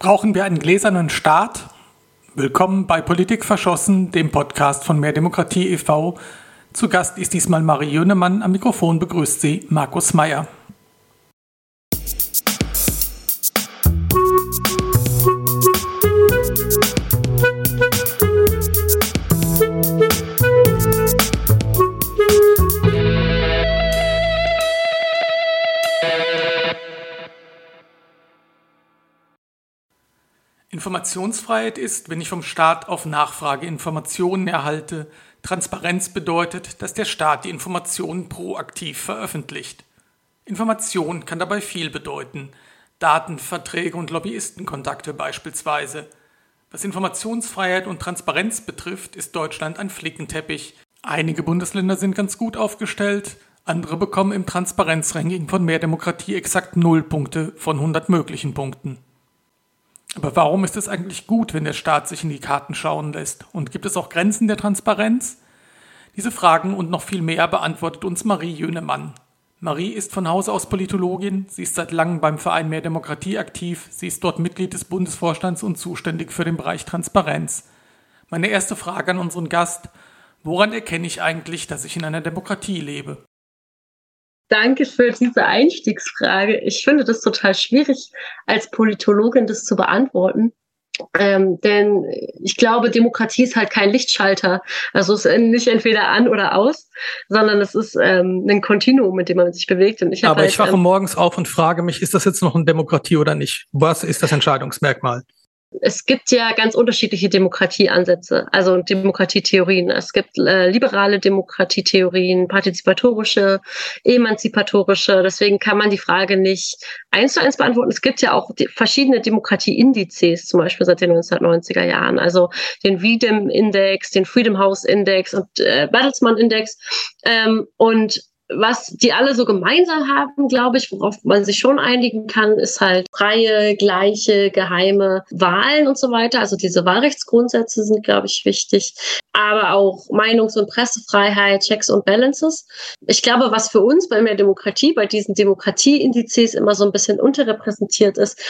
Brauchen wir einen gläsernen Staat? Willkommen bei Politik verschossen, dem Podcast von Mehr Demokratie e.V. Zu Gast ist diesmal Marie Jönnemann. Am Mikrofon begrüßt sie Markus Meyer. Informationsfreiheit ist, wenn ich vom Staat auf Nachfrage Informationen erhalte. Transparenz bedeutet, dass der Staat die Informationen proaktiv veröffentlicht. Information kann dabei viel bedeuten. Daten, Verträge und Lobbyistenkontakte beispielsweise. Was Informationsfreiheit und Transparenz betrifft, ist Deutschland ein Flickenteppich. Einige Bundesländer sind ganz gut aufgestellt, andere bekommen im Transparenzranking von Mehr Demokratie exakt 0 Punkte von 100 möglichen Punkten. Aber warum ist es eigentlich gut, wenn der Staat sich in die Karten schauen lässt? Und gibt es auch Grenzen der Transparenz? Diese Fragen und noch viel mehr beantwortet uns Marie Jönemann. Marie ist von Hause aus Politologin, sie ist seit langem beim Verein Mehr Demokratie aktiv, sie ist dort Mitglied des Bundesvorstands und zuständig für den Bereich Transparenz. Meine erste Frage an unseren Gast, woran erkenne ich eigentlich, dass ich in einer Demokratie lebe? Danke für diese Einstiegsfrage. Ich finde das total schwierig, als Politologin das zu beantworten. Ähm, denn ich glaube, Demokratie ist halt kein Lichtschalter. Also es ist nicht entweder an oder aus, sondern es ist ähm, ein Kontinuum, mit dem man sich bewegt. Und ich Aber halt, ich wache ähm, morgens auf und frage mich, ist das jetzt noch eine Demokratie oder nicht? Was ist das Entscheidungsmerkmal? Es gibt ja ganz unterschiedliche Demokratieansätze, also Demokratietheorien. Es gibt äh, liberale Demokratietheorien, partizipatorische, emanzipatorische. Deswegen kann man die Frage nicht eins zu eins beantworten. Es gibt ja auch verschiedene Demokratieindizes, zum Beispiel seit den 1990er Jahren. Also den VDEM Index, den Freedom House Index und äh, Bertelsmann Index. Ähm, und was die alle so gemeinsam haben, glaube ich, worauf man sich schon einigen kann, ist halt freie, gleiche, geheime Wahlen und so weiter. Also diese Wahlrechtsgrundsätze sind, glaube ich, wichtig. Aber auch Meinungs- und Pressefreiheit, Checks und Balances. Ich glaube, was für uns bei mehr Demokratie, bei diesen Demokratieindizes immer so ein bisschen unterrepräsentiert ist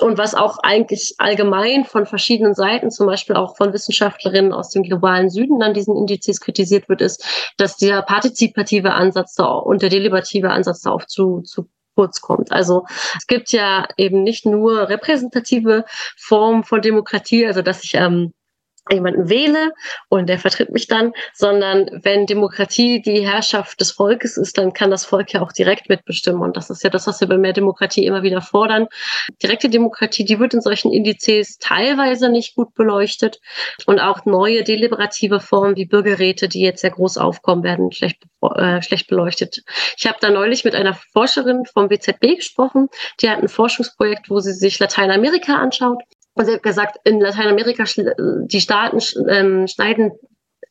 und was auch eigentlich allgemein von verschiedenen Seiten, zum Beispiel auch von Wissenschaftlerinnen aus dem globalen Süden an diesen Indizes kritisiert wird, ist, dass dieser partizipative Ansatz da und der deliberative Ansatz darauf zu, zu kurz kommt. Also es gibt ja eben nicht nur repräsentative Formen von Demokratie, also dass ich ähm, jemanden wähle und der vertritt mich dann, sondern wenn Demokratie die Herrschaft des Volkes ist, dann kann das Volk ja auch direkt mitbestimmen. Und das ist ja das, was wir bei mehr Demokratie immer wieder fordern. Direkte Demokratie, die wird in solchen Indizes teilweise nicht gut beleuchtet. Und auch neue deliberative Formen wie Bürgerräte, die jetzt sehr groß aufkommen, werden schlecht, äh, schlecht beleuchtet. Ich habe da neulich mit einer Forscherin vom WZB gesprochen. Die hat ein Forschungsprojekt, wo sie sich Lateinamerika anschaut und sie hat gesagt, in Lateinamerika, die Staaten ähm, schneiden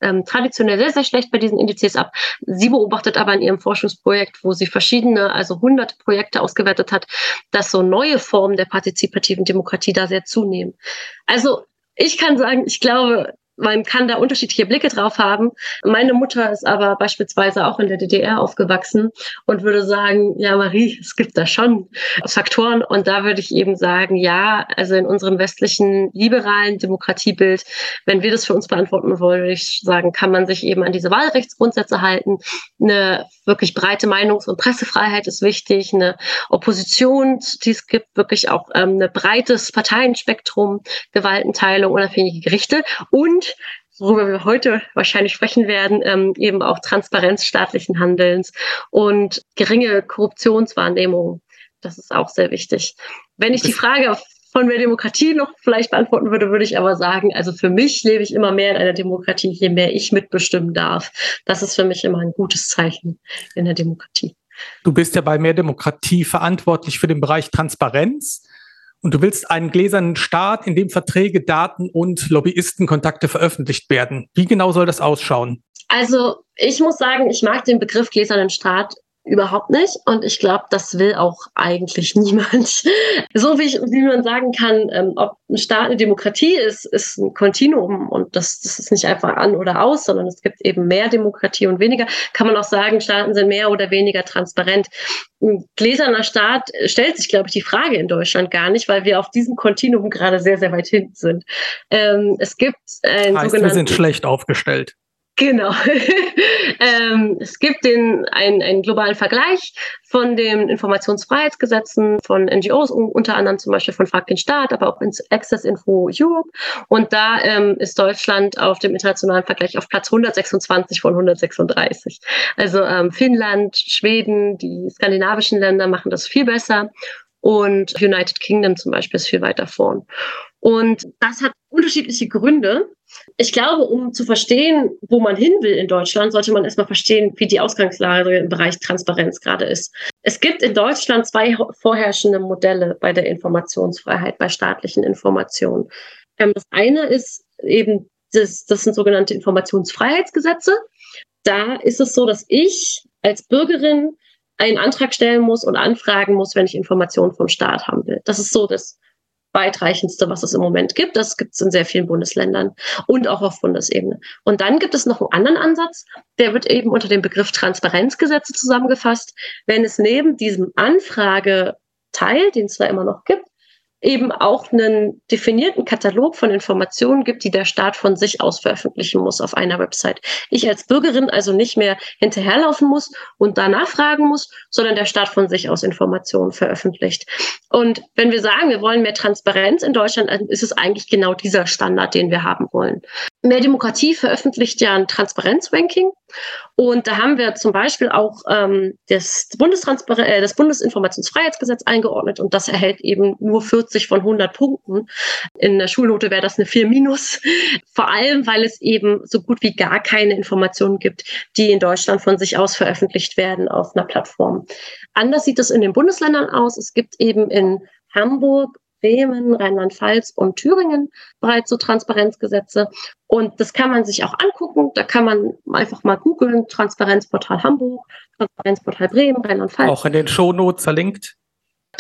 ähm, traditionell sehr, sehr schlecht bei diesen Indizes ab. Sie beobachtet aber in ihrem Forschungsprojekt, wo sie verschiedene, also hunderte Projekte ausgewertet hat, dass so neue Formen der partizipativen Demokratie da sehr zunehmen. Also ich kann sagen, ich glaube, man kann da unterschiedliche Blicke drauf haben. Meine Mutter ist aber beispielsweise auch in der DDR aufgewachsen und würde sagen, ja, Marie, es gibt da schon Faktoren. Und da würde ich eben sagen, ja, also in unserem westlichen liberalen Demokratiebild, wenn wir das für uns beantworten wollen, würde ich sagen, kann man sich eben an diese Wahlrechtsgrundsätze halten. Eine wirklich breite Meinungs- und Pressefreiheit ist wichtig, eine Opposition, die es gibt, wirklich auch ähm, ein breites Parteienspektrum, Gewaltenteilung, unabhängige Gerichte und worüber wir heute wahrscheinlich sprechen werden, ähm, eben auch Transparenz staatlichen Handelns und geringe Korruptionswahrnehmung. Das ist auch sehr wichtig. Wenn ich die Frage von der Demokratie noch vielleicht beantworten würde, würde ich aber sagen, also für mich lebe ich immer mehr in einer Demokratie, je mehr ich mitbestimmen darf. Das ist für mich immer ein gutes Zeichen in der Demokratie. Du bist ja bei Mehr Demokratie verantwortlich für den Bereich Transparenz. Und du willst einen gläsernen Staat, in dem Verträge, Daten und Lobbyistenkontakte veröffentlicht werden. Wie genau soll das ausschauen? Also ich muss sagen, ich mag den Begriff gläsernen Staat Überhaupt nicht. Und ich glaube, das will auch eigentlich niemand. So wie, ich, wie man sagen kann, ähm, ob ein Staat eine Demokratie ist, ist ein Kontinuum und das, das ist nicht einfach an oder aus, sondern es gibt eben mehr Demokratie und weniger. Kann man auch sagen, Staaten sind mehr oder weniger transparent. Ein gläserner Staat stellt sich, glaube ich, die Frage in Deutschland gar nicht, weil wir auf diesem Kontinuum gerade sehr, sehr weit hinten sind. Ähm, es gibt äh, heißt, wir sind schlecht aufgestellt. Genau. ähm, es gibt den, einen, einen globalen Vergleich von den Informationsfreiheitsgesetzen von NGOs, unter anderem zum Beispiel von Frag den Staat, aber auch Access Info Europe. Und da ähm, ist Deutschland auf dem internationalen Vergleich auf Platz 126 von 136. Also ähm, Finnland, Schweden, die skandinavischen Länder machen das viel besser. Und United Kingdom zum Beispiel ist viel weiter vorn. Und das hat unterschiedliche Gründe. Ich glaube, um zu verstehen, wo man hin will in Deutschland, sollte man erstmal verstehen, wie die Ausgangslage im Bereich Transparenz gerade ist. Es gibt in Deutschland zwei vorherrschende Modelle bei der Informationsfreiheit, bei staatlichen Informationen. Ähm, das eine ist eben, das, das sind sogenannte Informationsfreiheitsgesetze. Da ist es so, dass ich als Bürgerin einen Antrag stellen muss und anfragen muss, wenn ich Informationen vom Staat haben will. Das ist so das weitreichendste, was es im Moment gibt. Das gibt es in sehr vielen Bundesländern und auch auf Bundesebene. Und dann gibt es noch einen anderen Ansatz, der wird eben unter dem Begriff Transparenzgesetze zusammengefasst. Wenn es neben diesem Anfrageteil, den es da immer noch gibt, eben auch einen definierten Katalog von Informationen gibt, die der Staat von sich aus veröffentlichen muss auf einer Website. Ich als Bürgerin also nicht mehr hinterherlaufen muss und danach fragen muss, sondern der Staat von sich aus Informationen veröffentlicht. Und wenn wir sagen, wir wollen mehr Transparenz in Deutschland, ist es eigentlich genau dieser Standard, den wir haben wollen. Mehr Demokratie veröffentlicht ja ein Transparenzranking. Und da haben wir zum Beispiel auch ähm, das, Bundestransparenz äh, das Bundesinformationsfreiheitsgesetz eingeordnet und das erhält eben nur 40 von 100 Punkten. In der Schulnote wäre das eine 4 minus. Vor allem, weil es eben so gut wie gar keine Informationen gibt, die in Deutschland von sich aus veröffentlicht werden auf einer Plattform. Anders sieht es in den Bundesländern aus. Es gibt eben in Hamburg Bremen, Rheinland-Pfalz und Thüringen bereits so Transparenzgesetze. Und das kann man sich auch angucken. Da kann man einfach mal googeln, Transparenzportal Hamburg, Transparenzportal Bremen, Rheinland-Pfalz. Auch in den Shownotes verlinkt.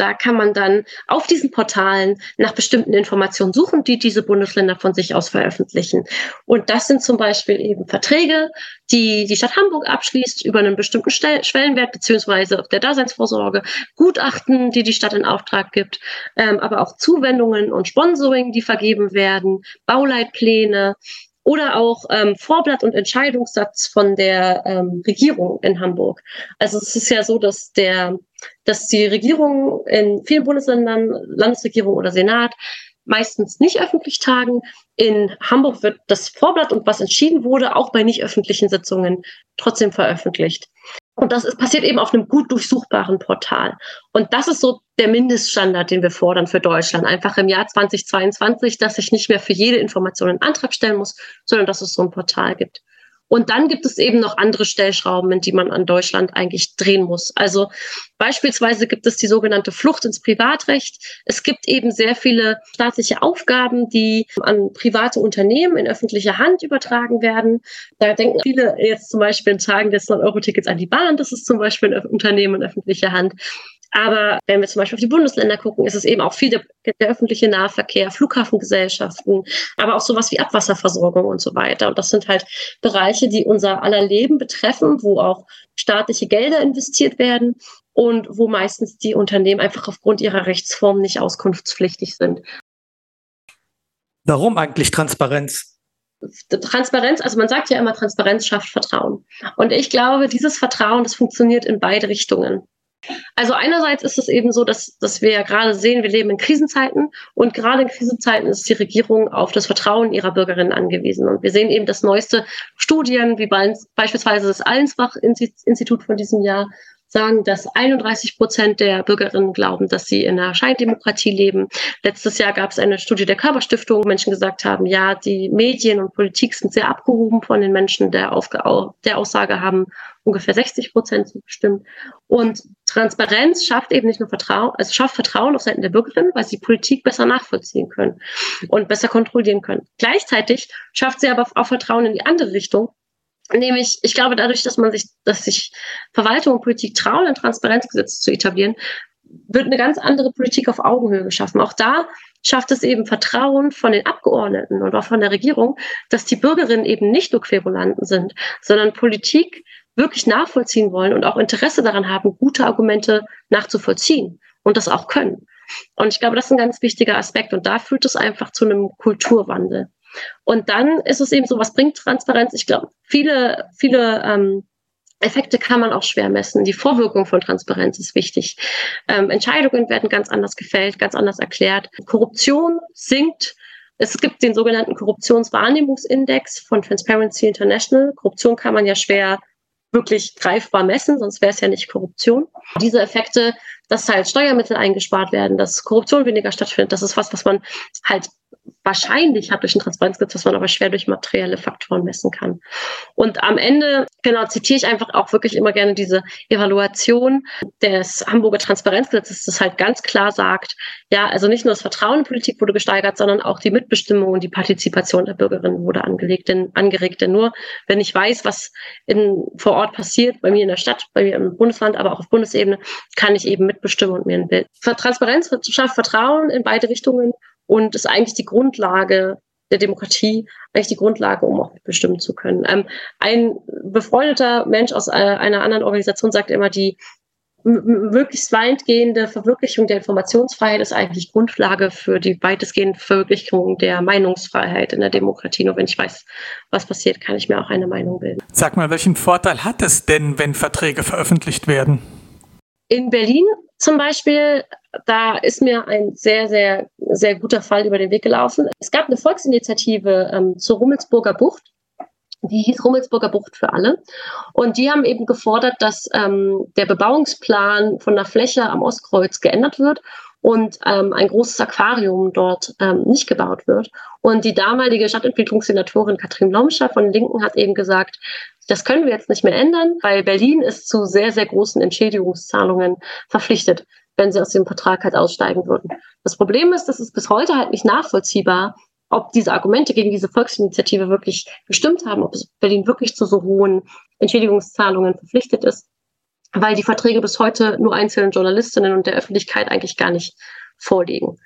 Da kann man dann auf diesen Portalen nach bestimmten Informationen suchen, die diese Bundesländer von sich aus veröffentlichen. Und das sind zum Beispiel eben Verträge, die die Stadt Hamburg abschließt über einen bestimmten Schwellenwert beziehungsweise der Daseinsvorsorge, Gutachten, die die Stadt in Auftrag gibt, ähm, aber auch Zuwendungen und Sponsoring, die vergeben werden, Bauleitpläne, oder auch ähm, Vorblatt und Entscheidungssatz von der ähm, Regierung in Hamburg. Also es ist ja so, dass der, dass die Regierung in vielen Bundesländern, Landesregierung oder Senat meistens nicht öffentlich tagen. In Hamburg wird das Vorblatt und was entschieden wurde, auch bei nicht öffentlichen Sitzungen trotzdem veröffentlicht. Und das ist, passiert eben auf einem gut durchsuchbaren Portal. Und das ist so der Mindeststandard, den wir fordern für Deutschland. Einfach im Jahr 2022, dass ich nicht mehr für jede Information einen Antrag stellen muss, sondern dass es so ein Portal gibt. Und dann gibt es eben noch andere Stellschrauben, in die man an Deutschland eigentlich drehen muss. Also beispielsweise gibt es die sogenannte Flucht ins Privatrecht. Es gibt eben sehr viele staatliche Aufgaben, die an private Unternehmen in öffentlicher Hand übertragen werden. Da denken viele jetzt zum Beispiel in Tagen des 9-Euro-Tickets an die Bahn. Das ist zum Beispiel ein Unternehmen in öffentlicher Hand. Aber wenn wir zum Beispiel auf die Bundesländer gucken, ist es eben auch viel der, der, öffentliche Nahverkehr, Flughafengesellschaften, aber auch sowas wie Abwasserversorgung und so weiter. Und das sind halt Bereiche, die unser aller Leben betreffen, wo auch staatliche Gelder investiert werden und wo meistens die Unternehmen einfach aufgrund ihrer Rechtsform nicht auskunftspflichtig sind. Warum eigentlich Transparenz? Transparenz, also man sagt ja immer, Transparenz schafft Vertrauen. Und ich glaube, dieses Vertrauen, das funktioniert in beide Richtungen. Also einerseits ist es eben so, dass, dass wir ja gerade sehen, wir leben in Krisenzeiten und gerade in Krisenzeiten ist die Regierung auf das Vertrauen ihrer Bürgerinnen angewiesen. Und wir sehen eben, dass neueste Studien, wie beispielsweise das Allensbach-Institut von diesem Jahr, sagen, dass 31 Prozent der Bürgerinnen glauben, dass sie in einer Scheindemokratie leben. Letztes Jahr gab es eine Studie der Körperstiftung, wo Menschen gesagt haben, ja, die Medien und Politik sind sehr abgehoben von den Menschen, der, Aufge der Aussage haben ungefähr 60 Prozent zugestimmt. Und Transparenz schafft eben nicht nur Vertrauen, also schafft Vertrauen auf Seiten der Bürgerinnen, weil sie Politik besser nachvollziehen können und besser kontrollieren können. Gleichzeitig schafft sie aber auch Vertrauen in die andere Richtung, Nämlich, ich glaube, dadurch, dass man sich, dass sich Verwaltung und Politik trauen, ein Transparenzgesetz zu etablieren, wird eine ganz andere Politik auf Augenhöhe geschaffen. Auch da schafft es eben Vertrauen von den Abgeordneten und auch von der Regierung, dass die Bürgerinnen eben nicht nur Querulanten sind, sondern Politik wirklich nachvollziehen wollen und auch Interesse daran haben, gute Argumente nachzuvollziehen und das auch können. Und ich glaube, das ist ein ganz wichtiger Aspekt und da führt es einfach zu einem Kulturwandel. Und dann ist es eben so, was bringt Transparenz? Ich glaube, viele, viele ähm, Effekte kann man auch schwer messen. Die Vorwirkung von Transparenz ist wichtig. Ähm, Entscheidungen werden ganz anders gefällt, ganz anders erklärt. Korruption sinkt. Es gibt den sogenannten Korruptionswahrnehmungsindex von Transparency International. Korruption kann man ja schwer wirklich greifbar messen, sonst wäre es ja nicht Korruption. Diese Effekte, dass halt Steuermittel eingespart werden, dass Korruption weniger stattfindet, das ist was, was man halt wahrscheinlich hat durch ein Transparenzgesetz, was man aber schwer durch materielle Faktoren messen kann. Und am Ende, genau, zitiere ich einfach auch wirklich immer gerne diese Evaluation des Hamburger Transparenzgesetzes, das halt ganz klar sagt, ja, also nicht nur das Vertrauen in Politik wurde gesteigert, sondern auch die Mitbestimmung und die Partizipation der Bürgerinnen wurde angelegt, denn, angeregt. Denn nur, wenn ich weiß, was in, vor Ort passiert, bei mir in der Stadt, bei mir im Bundesland, aber auch auf Bundesebene, kann ich eben mitbestimmen und mir ein Bild. Transparenz schafft Vertrauen in beide Richtungen und ist eigentlich die Grundlage der Demokratie, eigentlich die Grundlage, um auch bestimmen zu können. Ähm, ein befreundeter Mensch aus äh, einer anderen Organisation sagt immer, die möglichst weitgehende Verwirklichung der Informationsfreiheit ist eigentlich Grundlage für die weitestgehende Verwirklichung der Meinungsfreiheit in der Demokratie. Nur wenn ich weiß, was passiert, kann ich mir auch eine Meinung bilden. Sag mal, welchen Vorteil hat es denn, wenn Verträge veröffentlicht werden? In Berlin zum Beispiel, da ist mir ein sehr, sehr, sehr guter Fall über den Weg gelaufen. Es gab eine Volksinitiative ähm, zur Rummelsburger Bucht. Die hieß Rummelsburger Bucht für alle. Und die haben eben gefordert, dass ähm, der Bebauungsplan von der Fläche am Ostkreuz geändert wird und ähm, ein großes Aquarium dort ähm, nicht gebaut wird. Und die damalige Stadtentwicklungssenatorin Katrin Lomscher von Linken hat eben gesagt, das können wir jetzt nicht mehr ändern, weil Berlin ist zu sehr, sehr großen Entschädigungszahlungen verpflichtet, wenn sie aus dem Vertrag halt aussteigen würden. Das Problem ist, dass es bis heute halt nicht nachvollziehbar, ob diese Argumente gegen diese Volksinitiative wirklich gestimmt haben, ob Berlin wirklich zu so hohen Entschädigungszahlungen verpflichtet ist, weil die Verträge bis heute nur einzelnen Journalistinnen und der Öffentlichkeit eigentlich gar nicht vorliegen.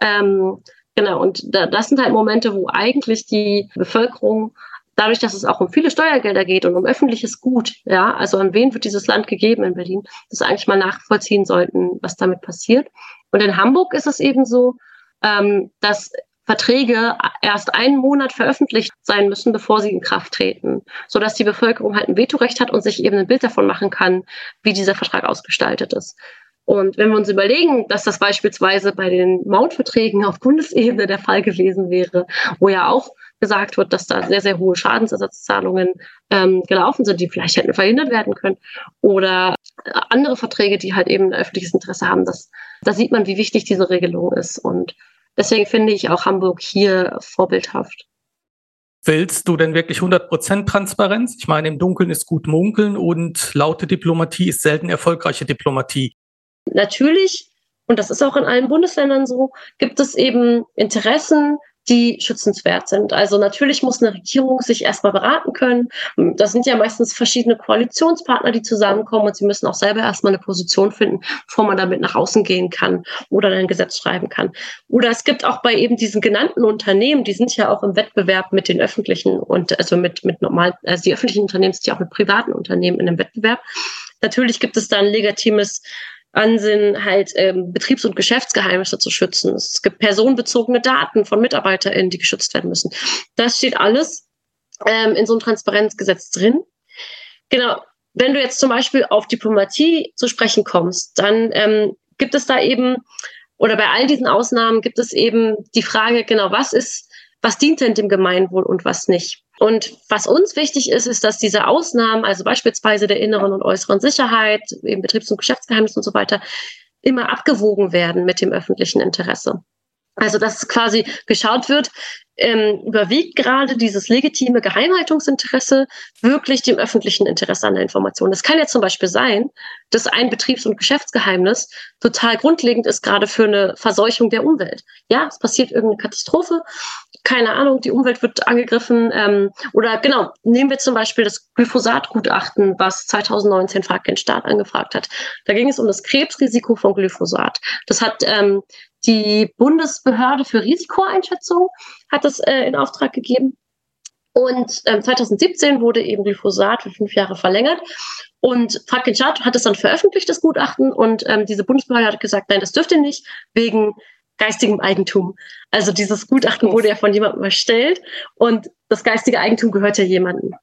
Ähm, genau, und da, das sind halt Momente, wo eigentlich die Bevölkerung dadurch, dass es auch um viele Steuergelder geht und um öffentliches Gut, ja, also an wen wird dieses Land gegeben in Berlin, das eigentlich mal nachvollziehen sollten, was damit passiert. Und in Hamburg ist es eben so, ähm, dass Verträge erst einen Monat veröffentlicht sein müssen, bevor sie in Kraft treten, sodass die Bevölkerung halt ein Vetorecht hat und sich eben ein Bild davon machen kann, wie dieser Vertrag ausgestaltet ist. Und wenn wir uns überlegen, dass das beispielsweise bei den Mautverträgen auf Bundesebene der Fall gewesen wäre, wo ja auch gesagt wird, dass da sehr, sehr hohe Schadensersatzzahlungen ähm, gelaufen sind, die vielleicht hätten verhindert werden können. Oder andere Verträge, die halt eben ein öffentliches Interesse haben. Das, da sieht man, wie wichtig diese Regelung ist. Und deswegen finde ich auch Hamburg hier vorbildhaft. Willst du denn wirklich 100% Transparenz? Ich meine, im Dunkeln ist gut munkeln und laute Diplomatie ist selten erfolgreiche Diplomatie. Natürlich, und das ist auch in allen Bundesländern so, gibt es eben Interessen, die schützenswert sind. Also natürlich muss eine Regierung sich erstmal beraten können. Das sind ja meistens verschiedene Koalitionspartner, die zusammenkommen und sie müssen auch selber erstmal eine Position finden, bevor man damit nach außen gehen kann oder ein Gesetz schreiben kann. Oder es gibt auch bei eben diesen genannten Unternehmen, die sind ja auch im Wettbewerb mit den öffentlichen und also mit, mit normal, also die öffentlichen Unternehmen sind ja auch mit privaten Unternehmen in einem Wettbewerb. Natürlich gibt es da ein legitimes Ansinn, halt ähm, Betriebs- und Geschäftsgeheimnisse zu schützen. Es gibt personenbezogene Daten von MitarbeiterInnen, die geschützt werden müssen. Das steht alles ähm, in so einem Transparenzgesetz drin. Genau. Wenn du jetzt zum Beispiel auf Diplomatie zu sprechen kommst, dann ähm, gibt es da eben, oder bei all diesen Ausnahmen gibt es eben die Frage, genau, was ist, was dient denn dem Gemeinwohl und was nicht? Und was uns wichtig ist, ist, dass diese Ausnahmen, also beispielsweise der inneren und äußeren Sicherheit, eben Betriebs- und Geschäftsgeheimnis und so weiter, immer abgewogen werden mit dem öffentlichen Interesse. Also dass quasi geschaut wird, ähm, überwiegt gerade dieses legitime Geheimhaltungsinteresse wirklich dem öffentlichen Interesse an der Information. Das kann ja zum Beispiel sein, dass ein Betriebs- und Geschäftsgeheimnis total grundlegend ist, gerade für eine Verseuchung der Umwelt. Ja, es passiert irgendeine Katastrophe, keine Ahnung, die Umwelt wird angegriffen. Ähm, oder genau, nehmen wir zum Beispiel das Glyphosat-Gutachten, was 2019 Frag den Staat angefragt hat. Da ging es um das Krebsrisiko von Glyphosat. Das hat ähm, die Bundesbehörde für Risikoeinschätzung hat das äh, in Auftrag gegeben. Und ähm, 2017 wurde eben Glyphosat für fünf Jahre verlängert. Und Frankenstaat hat es dann veröffentlicht, das Gutachten. Und ähm, diese Bundesbehörde hat gesagt, nein, das dürft ihr nicht, wegen geistigem Eigentum. Also dieses Gutachten wurde ja von jemandem erstellt und das geistige Eigentum gehört ja jemandem.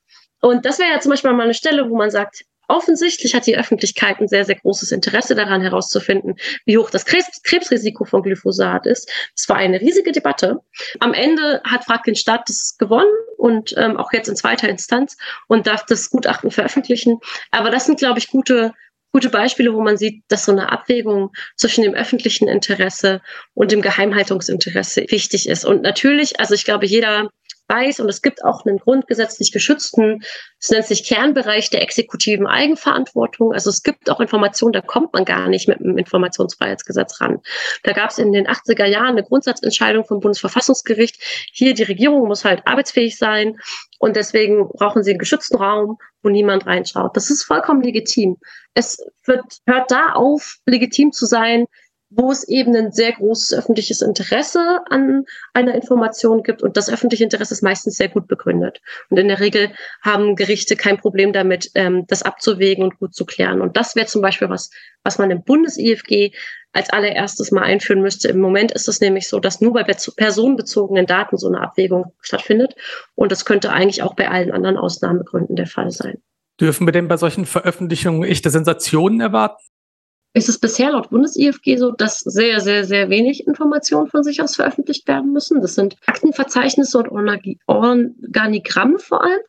Und das wäre ja zum Beispiel mal eine Stelle, wo man sagt, Offensichtlich hat die Öffentlichkeit ein sehr, sehr großes Interesse daran herauszufinden, wie hoch das Krebs Krebsrisiko von Glyphosat ist. Es war eine riesige Debatte. Am Ende hat Frankenstadt das gewonnen und ähm, auch jetzt in zweiter Instanz und darf das Gutachten veröffentlichen. Aber das sind, glaube ich, gute gute Beispiele, wo man sieht, dass so eine Abwägung zwischen dem öffentlichen Interesse und dem Geheimhaltungsinteresse wichtig ist. Und natürlich, also ich glaube, jeder weiß und es gibt auch einen grundgesetzlich geschützten, es nennt sich Kernbereich der exekutiven Eigenverantwortung. Also es gibt auch Informationen, da kommt man gar nicht mit dem Informationsfreiheitsgesetz ran. Da gab es in den 80er Jahren eine Grundsatzentscheidung vom Bundesverfassungsgericht. Hier die Regierung muss halt arbeitsfähig sein und deswegen brauchen sie einen geschützten Raum, wo niemand reinschaut. Das ist vollkommen legitim. Es wird, hört da auf, legitim zu sein, wo es eben ein sehr großes öffentliches Interesse an einer Information gibt. Und das öffentliche Interesse ist meistens sehr gut begründet. Und in der Regel haben Gerichte kein Problem damit, ähm, das abzuwägen und gut zu klären. Und das wäre zum Beispiel was, was man im Bundes-IFG als allererstes mal einführen müsste. Im Moment ist es nämlich so, dass nur bei personenbezogenen Daten so eine Abwägung stattfindet. Und das könnte eigentlich auch bei allen anderen Ausnahmegründen der Fall sein. Dürfen wir denn bei solchen Veröffentlichungen echte Sensationen erwarten? ist es bisher laut Bundes-IFG so, dass sehr, sehr, sehr wenig Informationen von sich aus veröffentlicht werden müssen. Das sind Aktenverzeichnisse und Organigramme vor allem.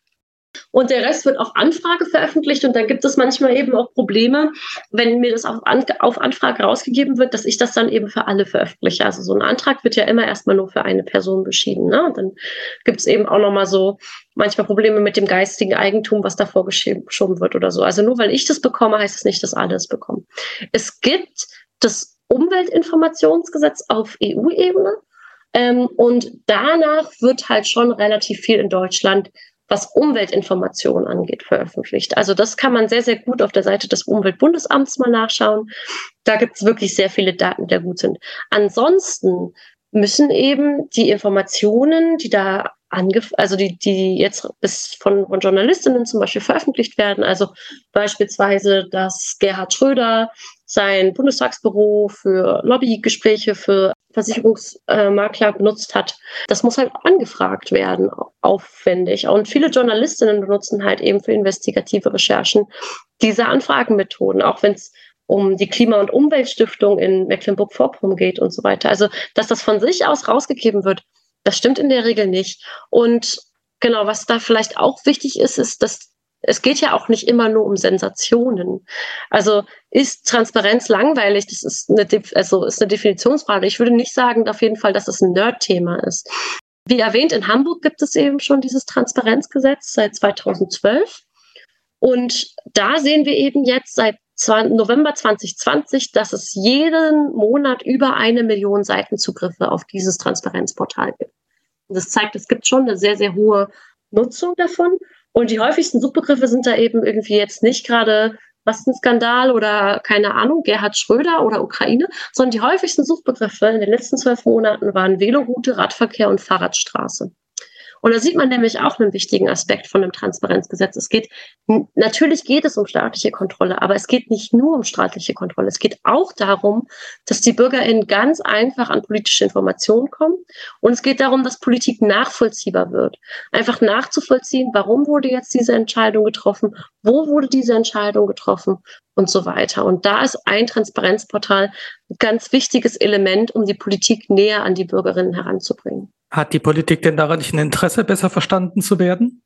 Und der Rest wird auf Anfrage veröffentlicht und dann gibt es manchmal eben auch Probleme, wenn mir das auf, An auf Anfrage rausgegeben wird, dass ich das dann eben für alle veröffentliche. Also so ein Antrag wird ja immer erstmal nur für eine Person beschieden. Ne? Und dann gibt es eben auch nochmal so manchmal Probleme mit dem geistigen Eigentum, was davor geschoben wird oder so. Also nur weil ich das bekomme, heißt es nicht, dass alle es bekommen. Es gibt das Umweltinformationsgesetz auf EU-Ebene. Ähm, und danach wird halt schon relativ viel in Deutschland was Umweltinformationen angeht, veröffentlicht. Also das kann man sehr, sehr gut auf der Seite des Umweltbundesamts mal nachschauen. Da gibt es wirklich sehr viele Daten, die da gut sind. Ansonsten müssen eben die Informationen, die da angef also die, die jetzt bis von, von Journalistinnen zum Beispiel veröffentlicht werden, also beispielsweise, dass Gerhard Schröder sein Bundestagsbüro für Lobbygespräche für Versicherungsmakler benutzt hat. Das muss halt angefragt werden, aufwendig. Und viele Journalistinnen benutzen halt eben für investigative Recherchen diese Anfragenmethoden, auch wenn es um die Klima- und Umweltstiftung in Mecklenburg-Vorpommern geht und so weiter. Also, dass das von sich aus rausgegeben wird, das stimmt in der Regel nicht. Und genau, was da vielleicht auch wichtig ist, ist, dass es geht ja auch nicht immer nur um Sensationen. Also ist Transparenz langweilig? Das ist eine, also ist eine Definitionsfrage. Ich würde nicht sagen auf jeden Fall, dass es ein Nerd-Thema ist. Wie erwähnt, in Hamburg gibt es eben schon dieses Transparenzgesetz seit 2012. Und da sehen wir eben jetzt seit November 2020, dass es jeden Monat über eine Million Seitenzugriffe auf dieses Transparenzportal gibt. Und das zeigt, es gibt schon eine sehr, sehr hohe Nutzung davon. Und die häufigsten Suchbegriffe sind da eben irgendwie jetzt nicht gerade was ein Skandal oder keine Ahnung, Gerhard Schröder oder Ukraine, sondern die häufigsten Suchbegriffe in den letzten zwölf Monaten waren Veloroute, Radverkehr und Fahrradstraße. Und da sieht man nämlich auch einen wichtigen Aspekt von dem Transparenzgesetz. Es geht, natürlich geht es um staatliche Kontrolle, aber es geht nicht nur um staatliche Kontrolle. Es geht auch darum, dass die BürgerInnen ganz einfach an politische Informationen kommen. Und es geht darum, dass Politik nachvollziehbar wird. Einfach nachzuvollziehen, warum wurde jetzt diese Entscheidung getroffen? Wo wurde diese Entscheidung getroffen? Und so weiter. Und da ist ein Transparenzportal ein ganz wichtiges Element, um die Politik näher an die Bürgerinnen heranzubringen. Hat die Politik denn daran nicht ein Interesse, besser verstanden zu werden?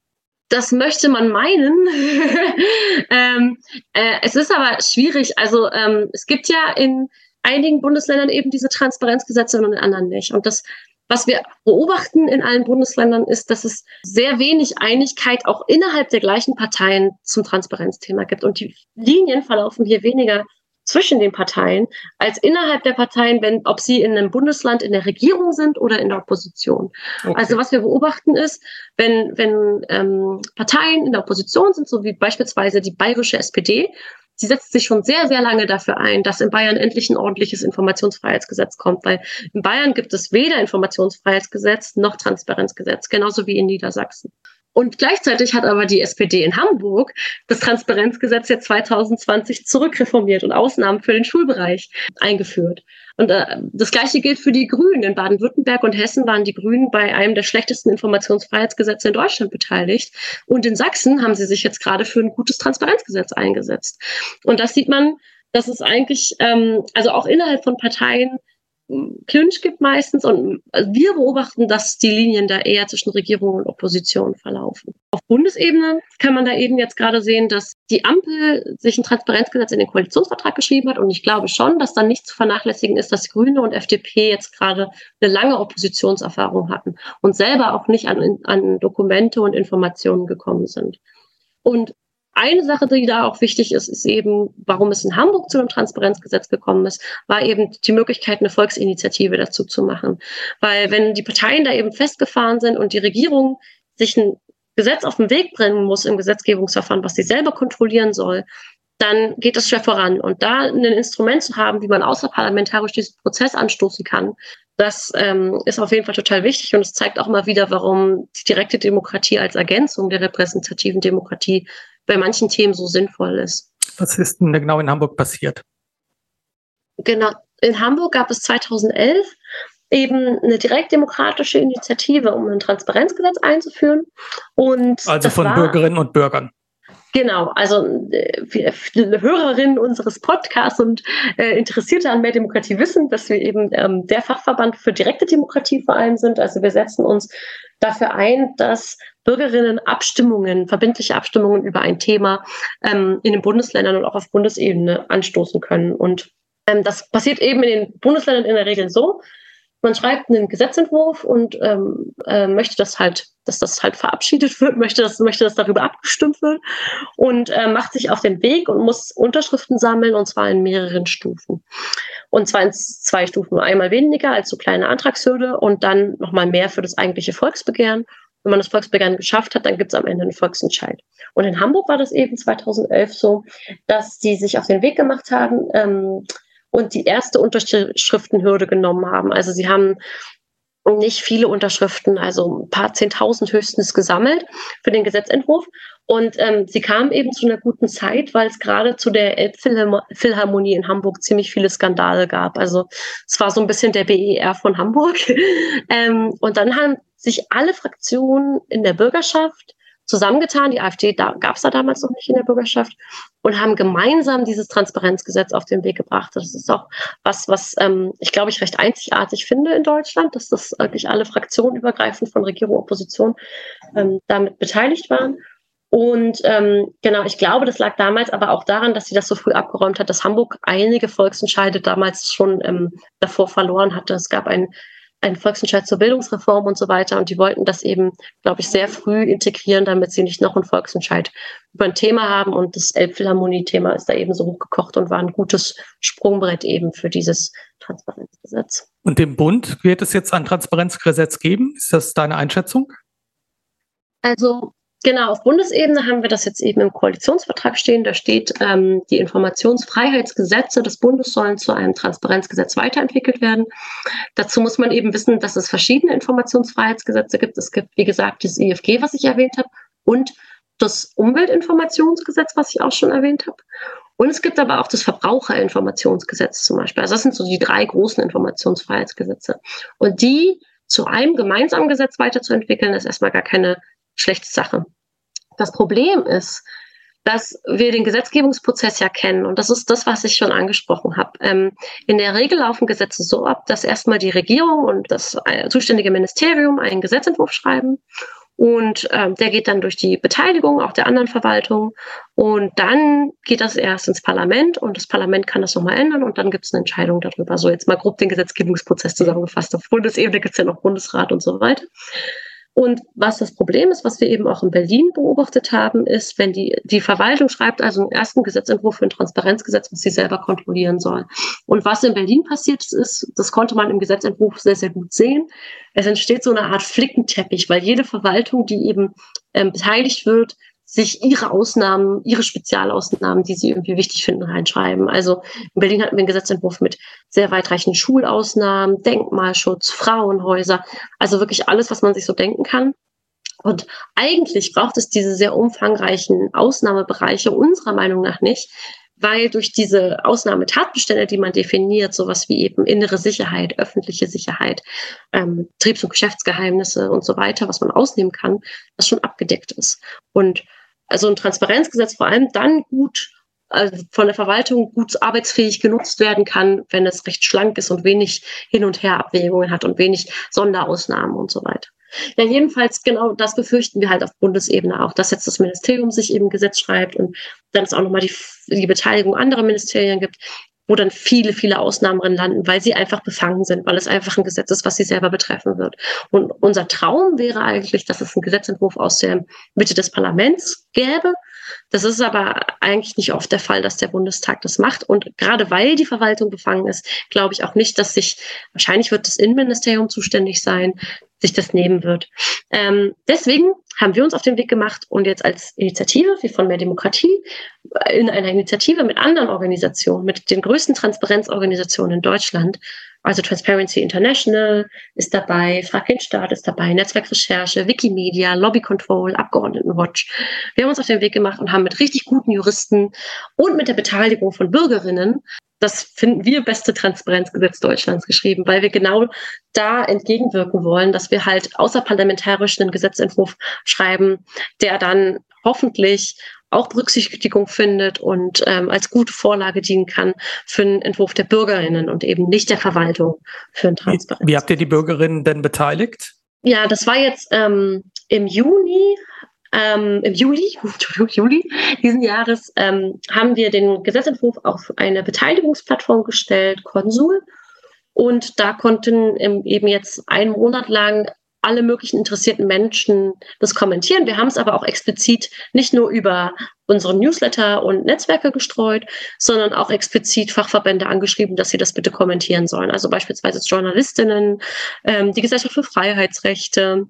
Das möchte man meinen. ähm, äh, es ist aber schwierig. Also ähm, es gibt ja in einigen Bundesländern eben diese Transparenzgesetze und in anderen nicht. Und das, was wir beobachten in allen Bundesländern, ist, dass es sehr wenig Einigkeit auch innerhalb der gleichen Parteien zum Transparenzthema gibt. Und die Linien verlaufen hier weniger zwischen den Parteien als innerhalb der Parteien, wenn, ob sie in einem Bundesland in der Regierung sind oder in der Opposition. Okay. Also was wir beobachten ist, wenn, wenn ähm, Parteien in der Opposition sind, so wie beispielsweise die bayerische SPD, sie setzt sich schon sehr, sehr lange dafür ein, dass in Bayern endlich ein ordentliches Informationsfreiheitsgesetz kommt, weil in Bayern gibt es weder Informationsfreiheitsgesetz noch Transparenzgesetz, genauso wie in Niedersachsen. Und gleichzeitig hat aber die SPD in Hamburg das Transparenzgesetz jetzt 2020 zurückreformiert und Ausnahmen für den Schulbereich eingeführt. Und äh, das Gleiche gilt für die Grünen. In Baden-Württemberg und Hessen waren die Grünen bei einem der schlechtesten Informationsfreiheitsgesetze in Deutschland beteiligt. Und in Sachsen haben sie sich jetzt gerade für ein gutes Transparenzgesetz eingesetzt. Und das sieht man, dass es eigentlich, ähm, also auch innerhalb von Parteien Clinch gibt meistens und wir beobachten, dass die Linien da eher zwischen Regierung und Opposition verlaufen. Auf Bundesebene kann man da eben jetzt gerade sehen, dass die Ampel sich ein Transparenzgesetz in den Koalitionsvertrag geschrieben hat und ich glaube schon, dass dann nicht zu vernachlässigen ist, dass Grüne und FDP jetzt gerade eine lange Oppositionserfahrung hatten und selber auch nicht an, an Dokumente und Informationen gekommen sind. Und eine Sache, die da auch wichtig ist, ist eben, warum es in Hamburg zu einem Transparenzgesetz gekommen ist, war eben die Möglichkeit, eine Volksinitiative dazu zu machen. Weil wenn die Parteien da eben festgefahren sind und die Regierung sich ein Gesetz auf den Weg bringen muss im Gesetzgebungsverfahren, was sie selber kontrollieren soll, dann geht es schwer voran. Und da ein Instrument zu haben, wie man außerparlamentarisch diesen Prozess anstoßen kann, das ähm, ist auf jeden Fall total wichtig und es zeigt auch mal wieder, warum die direkte Demokratie als Ergänzung der repräsentativen Demokratie bei manchen Themen so sinnvoll ist. Was ist denn genau in Hamburg passiert? Genau, in Hamburg gab es 2011 eben eine direktdemokratische Initiative, um ein Transparenzgesetz einzuführen. Und also von war, Bürgerinnen und Bürgern. Genau, also äh, Hörerinnen unseres Podcasts und äh, Interessierte an mehr Demokratie wissen, dass wir eben ähm, der Fachverband für direkte Demokratie vor allem sind. Also wir setzen uns dafür ein, dass Bürgerinnen Abstimmungen, verbindliche Abstimmungen über ein Thema ähm, in den Bundesländern und auch auf Bundesebene anstoßen können. Und ähm, das passiert eben in den Bundesländern in der Regel so, man schreibt einen Gesetzentwurf und ähm, äh, möchte das halt, dass das halt verabschiedet wird, möchte, dass, möchte, dass darüber abgestimmt wird und äh, macht sich auf den Weg und muss Unterschriften sammeln und zwar in mehreren Stufen. Und zwar in zwei Stufen. Einmal weniger als so kleine Antragshürde und dann nochmal mehr für das eigentliche Volksbegehren. Wenn man das Volksbegehren geschafft hat, dann gibt es am Ende einen Volksentscheid. Und in Hamburg war das eben 2011 so, dass die sich auf den Weg gemacht haben, ähm, und die erste Unterschriftenhürde genommen haben. Also sie haben nicht viele Unterschriften, also ein paar Zehntausend höchstens gesammelt für den Gesetzentwurf. Und ähm, sie kamen eben zu einer guten Zeit, weil es gerade zu der Elbphilharmonie in Hamburg ziemlich viele Skandale gab. Also es war so ein bisschen der BER von Hamburg. ähm, und dann haben sich alle Fraktionen in der Bürgerschaft zusammengetan. Die AfD da, gab es da damals noch nicht in der Bürgerschaft und haben gemeinsam dieses Transparenzgesetz auf den Weg gebracht. Das ist auch was, was ähm, ich glaube ich recht einzigartig finde in Deutschland, dass das wirklich alle Fraktionen übergreifend von Regierung und Opposition ähm, damit beteiligt waren. Und ähm, genau, ich glaube, das lag damals aber auch daran, dass sie das so früh abgeräumt hat, dass Hamburg einige Volksentscheide damals schon ähm, davor verloren hatte. Es gab ein ein Volksentscheid zur Bildungsreform und so weiter. Und die wollten das eben, glaube ich, sehr früh integrieren, damit sie nicht noch einen Volksentscheid über ein Thema haben. Und das Elbphilharmonie-Thema ist da eben so hochgekocht und war ein gutes Sprungbrett eben für dieses Transparenzgesetz. Und dem Bund wird es jetzt ein Transparenzgesetz geben? Ist das deine Einschätzung? Also Genau, auf Bundesebene haben wir das jetzt eben im Koalitionsvertrag stehen. Da steht, ähm, die Informationsfreiheitsgesetze des Bundes sollen zu einem Transparenzgesetz weiterentwickelt werden. Dazu muss man eben wissen, dass es verschiedene Informationsfreiheitsgesetze gibt. Es gibt, wie gesagt, das IFG, was ich erwähnt habe, und das Umweltinformationsgesetz, was ich auch schon erwähnt habe. Und es gibt aber auch das Verbraucherinformationsgesetz zum Beispiel. Also das sind so die drei großen Informationsfreiheitsgesetze. Und die zu einem gemeinsamen Gesetz weiterzuentwickeln, ist erstmal gar keine schlechte Sache. Das Problem ist, dass wir den Gesetzgebungsprozess ja kennen. Und das ist das, was ich schon angesprochen habe. Ähm, in der Regel laufen Gesetze so ab, dass erstmal die Regierung und das äh, zuständige Ministerium einen Gesetzentwurf schreiben Und ähm, der geht dann durch die Beteiligung auch der anderen Verwaltungen. Und dann geht das erst ins Parlament und das Parlament kann das nochmal ändern und dann gibt es eine Entscheidung darüber. So jetzt mal grob den Gesetzgebungsprozess zusammengefasst. Auf Bundesebene gibt es ja noch Bundesrat und so weiter. Und was das Problem ist, was wir eben auch in Berlin beobachtet haben, ist, wenn die, die Verwaltung schreibt also einen ersten Gesetzentwurf für ein Transparenzgesetz, was sie selber kontrollieren soll. Und was in Berlin passiert ist, das konnte man im Gesetzentwurf sehr, sehr gut sehen. Es entsteht so eine Art Flickenteppich, weil jede Verwaltung, die eben ähm, beteiligt wird, sich ihre Ausnahmen, ihre Spezialausnahmen, die sie irgendwie wichtig finden, reinschreiben. Also in Berlin hatten wir einen Gesetzentwurf mit sehr weitreichenden Schulausnahmen, Denkmalschutz, Frauenhäuser, also wirklich alles, was man sich so denken kann. Und eigentlich braucht es diese sehr umfangreichen Ausnahmebereiche unserer Meinung nach nicht, weil durch diese Ausnahmetatbestände, die man definiert, sowas wie eben innere Sicherheit, öffentliche Sicherheit, ähm, Betriebs- und Geschäftsgeheimnisse und so weiter, was man ausnehmen kann, das schon abgedeckt ist. Und also ein Transparenzgesetz vor allem dann gut also von der Verwaltung gut arbeitsfähig genutzt werden kann, wenn es recht schlank ist und wenig Hin- und Her-Abwägungen hat und wenig Sonderausnahmen und so weiter. Ja, jedenfalls genau das befürchten wir halt auf Bundesebene auch, dass jetzt das Ministerium sich eben Gesetz schreibt und dann es auch nochmal die, die Beteiligung anderer Ministerien gibt, wo dann viele, viele Ausnahmen drin landen, weil sie einfach befangen sind, weil es einfach ein Gesetz ist, was sie selber betreffen wird. Und unser Traum wäre eigentlich, dass es einen Gesetzentwurf aus der Mitte des Parlaments gäbe. Das ist aber eigentlich nicht oft der Fall, dass der Bundestag das macht. Und gerade weil die Verwaltung befangen ist, glaube ich auch nicht, dass sich, wahrscheinlich wird das Innenministerium zuständig sein, sich das nehmen wird. Ähm, deswegen haben wir uns auf den Weg gemacht und jetzt als Initiative wie von mehr Demokratie in einer Initiative mit anderen Organisationen, mit den größten Transparenzorganisationen in Deutschland, also Transparency International ist dabei, Frag ist dabei, Netzwerkrecherche, Wikimedia, Lobby Control, Abgeordnetenwatch. Wir haben uns auf den Weg gemacht und haben mit richtig guten Juristen und mit der Beteiligung von Bürgerinnen das finden wir beste Transparenzgesetz Deutschlands geschrieben, weil wir genau da entgegenwirken wollen, dass wir halt außerparlamentarisch einen Gesetzentwurf schreiben, der dann hoffentlich auch Berücksichtigung findet und ähm, als gute Vorlage dienen kann für einen Entwurf der Bürgerinnen und eben nicht der Verwaltung für ein Transparenz. Wie, wie habt ihr die Bürgerinnen denn beteiligt? Ja, das war jetzt ähm, im Juni ähm, im Juli, Juli diesen Jahres ähm, haben wir den Gesetzentwurf auf eine Beteiligungsplattform gestellt, Konsul. Und da konnten eben jetzt einen Monat lang alle möglichen interessierten Menschen das kommentieren. Wir haben es aber auch explizit nicht nur über unsere Newsletter und Netzwerke gestreut, sondern auch explizit Fachverbände angeschrieben, dass sie das bitte kommentieren sollen. Also beispielsweise Journalistinnen, ähm, die Gesellschaft für Freiheitsrechte,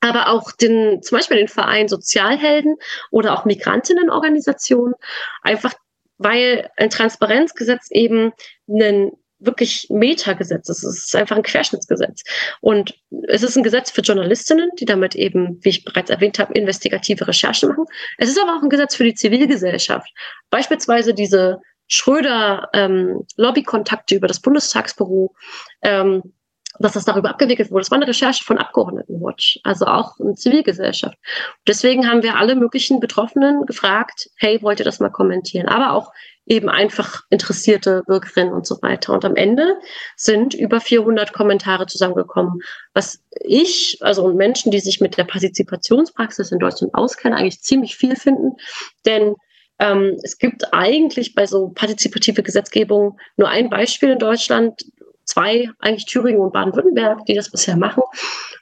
aber auch den, zum Beispiel den Verein Sozialhelden oder auch Migrantinnenorganisationen, einfach weil ein Transparenzgesetz eben ein wirklich Metagesetz. Es ist einfach ein Querschnittsgesetz. Und es ist ein Gesetz für Journalistinnen, die damit eben, wie ich bereits erwähnt habe, investigative Recherche machen. Es ist aber auch ein Gesetz für die Zivilgesellschaft. Beispielsweise diese Schröder ähm, Lobbykontakte über das Bundestagsbüro, ähm, dass das darüber abgewickelt wurde. Das war eine Recherche von Abgeordnetenwatch, also auch eine Zivilgesellschaft. Deswegen haben wir alle möglichen Betroffenen gefragt, hey, wollt ihr das mal kommentieren? Aber auch eben einfach interessierte Bürgerinnen und so weiter. Und am Ende sind über 400 Kommentare zusammengekommen, was ich, also Menschen, die sich mit der Partizipationspraxis in Deutschland auskennen, eigentlich ziemlich viel finden. Denn ähm, es gibt eigentlich bei so partizipative Gesetzgebung nur ein Beispiel in Deutschland, zwei, eigentlich Thüringen und Baden-Württemberg, die das bisher machen.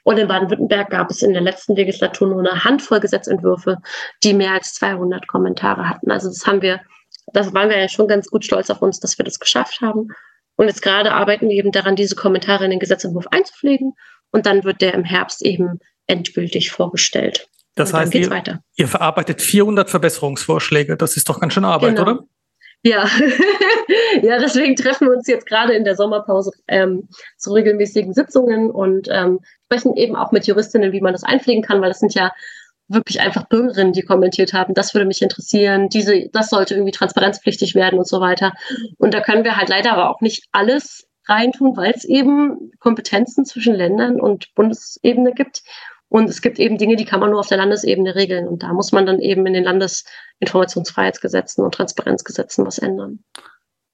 Und in Baden-Württemberg gab es in der letzten Legislatur nur eine Handvoll Gesetzentwürfe, die mehr als 200 Kommentare hatten. Also das haben wir, das waren wir ja schon ganz gut stolz auf uns, dass wir das geschafft haben. Und jetzt gerade arbeiten wir eben daran, diese Kommentare in den Gesetzentwurf einzupflegen. Und dann wird der im Herbst eben endgültig vorgestellt. Das heißt, ihr, ihr, verarbeitet 400 Verbesserungsvorschläge. Das ist doch ganz schön Arbeit, genau. oder? Ja, ja, deswegen treffen wir uns jetzt gerade in der Sommerpause ähm, zu regelmäßigen Sitzungen und ähm, sprechen eben auch mit Juristinnen, wie man das einpflegen kann, weil das sind ja wirklich einfach Bürgerinnen, die kommentiert haben, das würde mich interessieren, diese, das sollte irgendwie transparenzpflichtig werden und so weiter. Und da können wir halt leider aber auch nicht alles reintun, weil es eben Kompetenzen zwischen Ländern und Bundesebene gibt. Und es gibt eben Dinge, die kann man nur auf der Landesebene regeln. Und da muss man dann eben in den Landesinformationsfreiheitsgesetzen und Transparenzgesetzen was ändern.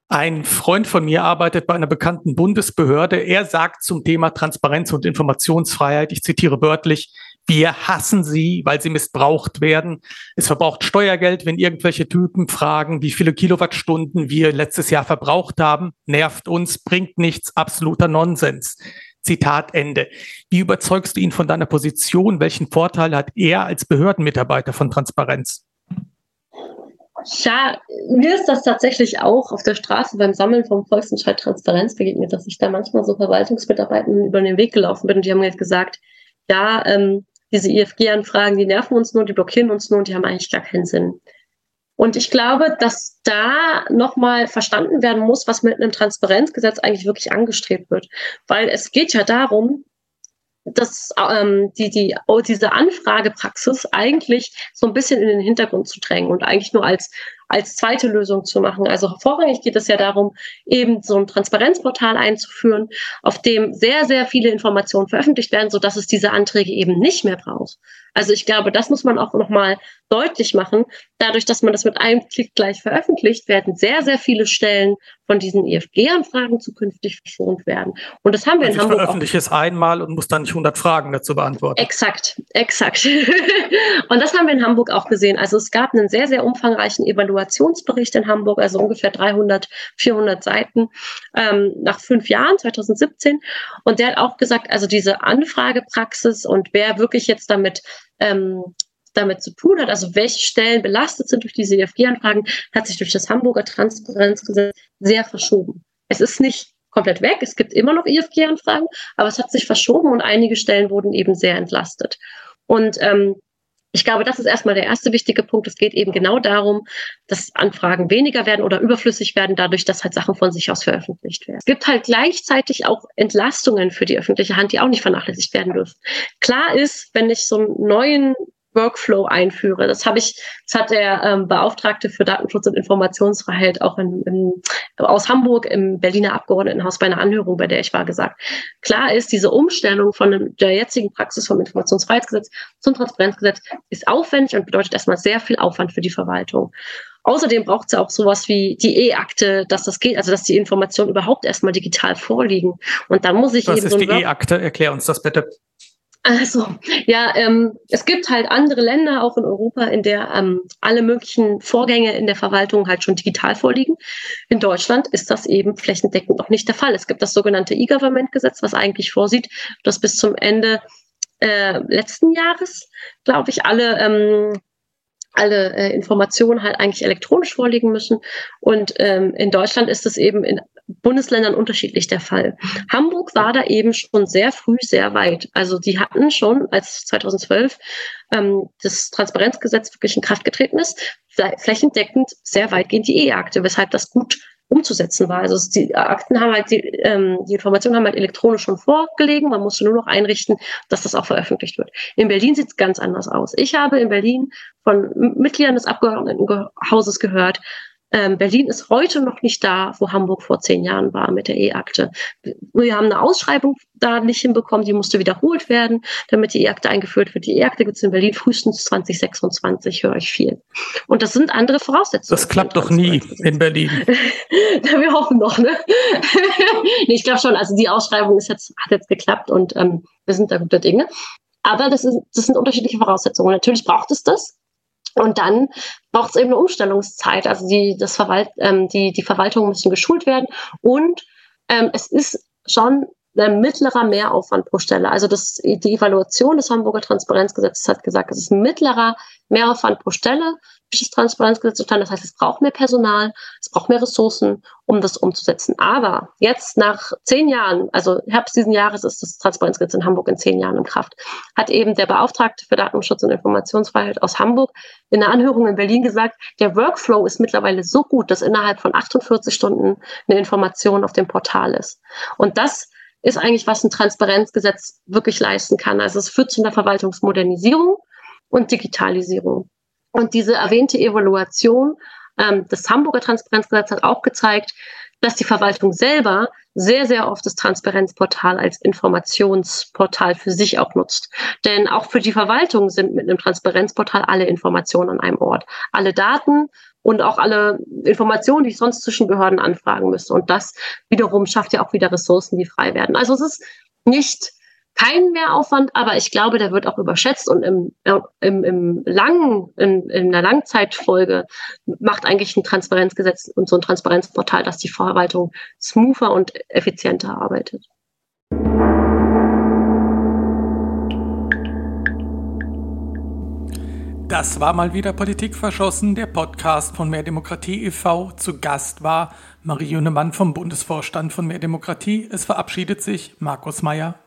Ein Freund von mir arbeitet bei einer bekannten Bundesbehörde. Er sagt zum Thema Transparenz und Informationsfreiheit, ich zitiere wörtlich, Wir hassen sie, weil sie missbraucht werden. Es verbraucht Steuergeld, wenn irgendwelche Typen fragen, wie viele Kilowattstunden wir letztes Jahr verbraucht haben. Nervt uns, bringt nichts, absoluter Nonsens. Zitat Ende. Wie überzeugst du ihn von deiner Position? Welchen Vorteil hat er als Behördenmitarbeiter von Transparenz? Ja, mir ist das tatsächlich auch auf der Straße beim Sammeln vom Volksentscheid Transparenz begegnet, dass ich da manchmal so Verwaltungsmitarbeitern über den Weg gelaufen bin und die haben jetzt gesagt, ja, ähm, diese IFG-Anfragen, die nerven uns nur, die blockieren uns nur und die haben eigentlich gar keinen Sinn. Und ich glaube, dass da nochmal verstanden werden muss, was mit einem Transparenzgesetz eigentlich wirklich angestrebt wird. Weil es geht ja darum, dass ähm, die, die, oh, diese Anfragepraxis eigentlich so ein bisschen in den Hintergrund zu drängen und eigentlich nur als, als zweite Lösung zu machen. Also vorrangig geht es ja darum, eben so ein Transparenzportal einzuführen, auf dem sehr, sehr viele Informationen veröffentlicht werden, sodass es diese Anträge eben nicht mehr braucht. Also ich glaube, das muss man auch nochmal deutlich machen. Dadurch, dass man das mit einem Klick gleich veröffentlicht, werden sehr, sehr viele Stellen von diesen IFG-Anfragen zukünftig verschont werden. Und das haben wir also in Hamburg. Ich veröffentliche es einmal und muss dann nicht 100 Fragen dazu beantworten. Exakt, exakt. und das haben wir in Hamburg auch gesehen. Also es gab einen sehr, sehr umfangreichen Evaluationsbericht in Hamburg, also ungefähr 300, 400 Seiten ähm, nach fünf Jahren, 2017. Und der hat auch gesagt, also diese Anfragepraxis und wer wirklich jetzt damit ähm, damit zu tun hat, also welche Stellen belastet sind durch diese EFG-Anfragen, hat sich durch das Hamburger Transparenzgesetz sehr verschoben. Es ist nicht komplett weg, es gibt immer noch EFG-Anfragen, aber es hat sich verschoben und einige Stellen wurden eben sehr entlastet. Und ähm, ich glaube, das ist erstmal der erste wichtige Punkt. Es geht eben genau darum, dass Anfragen weniger werden oder überflüssig werden, dadurch, dass halt Sachen von sich aus veröffentlicht werden. Es gibt halt gleichzeitig auch Entlastungen für die öffentliche Hand, die auch nicht vernachlässigt werden dürfen. Klar ist, wenn ich so einen neuen Workflow einführe. Das habe ich, das hat der ähm, Beauftragte für Datenschutz und Informationsfreiheit auch in, in, aus Hamburg im Berliner Abgeordnetenhaus bei einer Anhörung, bei der ich war, gesagt. Klar ist, diese Umstellung von der jetzigen Praxis vom Informationsfreiheitsgesetz zum Transparenzgesetz ist aufwendig und bedeutet erstmal sehr viel Aufwand für die Verwaltung. Außerdem braucht es ja auch sowas wie die E-Akte, dass das geht, also dass die Informationen überhaupt erstmal digital vorliegen. Und dann muss ich Was eben ist so die E-Akte? Erklär uns das bitte. Also, ja, ähm, es gibt halt andere Länder, auch in Europa, in der ähm, alle möglichen Vorgänge in der Verwaltung halt schon digital vorliegen. In Deutschland ist das eben flächendeckend noch nicht der Fall. Es gibt das sogenannte E-Government-Gesetz, was eigentlich vorsieht, dass bis zum Ende äh, letzten Jahres, glaube ich, alle ähm, alle äh, Informationen halt eigentlich elektronisch vorliegen müssen. Und ähm, in Deutschland ist es eben in Bundesländern unterschiedlich der Fall. Hamburg war da eben schon sehr früh sehr weit. Also die hatten schon, als 2012 ähm, das Transparenzgesetz wirklich in Kraft getreten ist, flächendeckend sehr weitgehend die E-Akte, weshalb das gut umzusetzen war. Also die Akten haben halt, die, ähm, die Informationen haben halt elektronisch schon vorgelegen. Man musste nur noch einrichten, dass das auch veröffentlicht wird. In Berlin sieht es ganz anders aus. Ich habe in Berlin von Mitgliedern des Abgeordnetenhauses gehört, ähm, Berlin ist heute noch nicht da, wo Hamburg vor zehn Jahren war mit der E-Akte. Wir haben eine Ausschreibung da nicht hinbekommen, die musste wiederholt werden, damit die E-Akte eingeführt wird. Die E-Akte gibt es in Berlin frühestens 2026, höre ich viel. Und das sind andere Voraussetzungen. Das klappt doch nie in Berlin. Wir hoffen noch, ne? nee, ich glaube schon, also die Ausschreibung ist jetzt, hat jetzt geklappt und ähm, wir sind da guter Dinge. Aber das, ist, das sind unterschiedliche Voraussetzungen. Natürlich braucht es das. Und dann braucht es eben eine Umstellungszeit. Also die, das Verwalt, ähm, die, die Verwaltungen müssen geschult werden. Und ähm, es ist schon ein mittlerer Mehraufwand pro Stelle. Also das, die Evaluation des Hamburger Transparenzgesetzes hat gesagt, es ist ein mittlerer Mehraufwand pro Stelle, das Transparenzgesetz zustande. Das heißt, es braucht mehr Personal, es braucht mehr Ressourcen, um das umzusetzen. Aber jetzt nach zehn Jahren, also Herbst diesen Jahres ist das Transparenzgesetz in Hamburg in zehn Jahren in Kraft, hat eben der Beauftragte für Datenschutz und Informationsfreiheit aus Hamburg in einer Anhörung in Berlin gesagt, der Workflow ist mittlerweile so gut, dass innerhalb von 48 Stunden eine Information auf dem Portal ist. Und das ist eigentlich, was ein Transparenzgesetz wirklich leisten kann. Also es führt zu einer Verwaltungsmodernisierung und Digitalisierung. Und diese erwähnte Evaluation ähm, des Hamburger Transparenzgesetzes hat auch gezeigt, dass die Verwaltung selber sehr, sehr oft das Transparenzportal als Informationsportal für sich auch nutzt. Denn auch für die Verwaltung sind mit einem Transparenzportal alle Informationen an einem Ort. Alle Daten und auch alle Informationen, die ich sonst zwischen Behörden anfragen müsste. Und das wiederum schafft ja auch wieder Ressourcen, die frei werden. Also es ist nicht keinen Mehraufwand, aber ich glaube, der wird auch überschätzt und im, im, im langen, in, in einer Langzeitfolge macht eigentlich ein Transparenzgesetz und so ein Transparenzportal, dass die Verwaltung smoother und effizienter arbeitet. Das war mal wieder Politik verschossen, der Podcast von Mehr Demokratie e.V. Zu Gast war Marie Jünemann vom Bundesvorstand von Mehr Demokratie. Es verabschiedet sich Markus Meyer.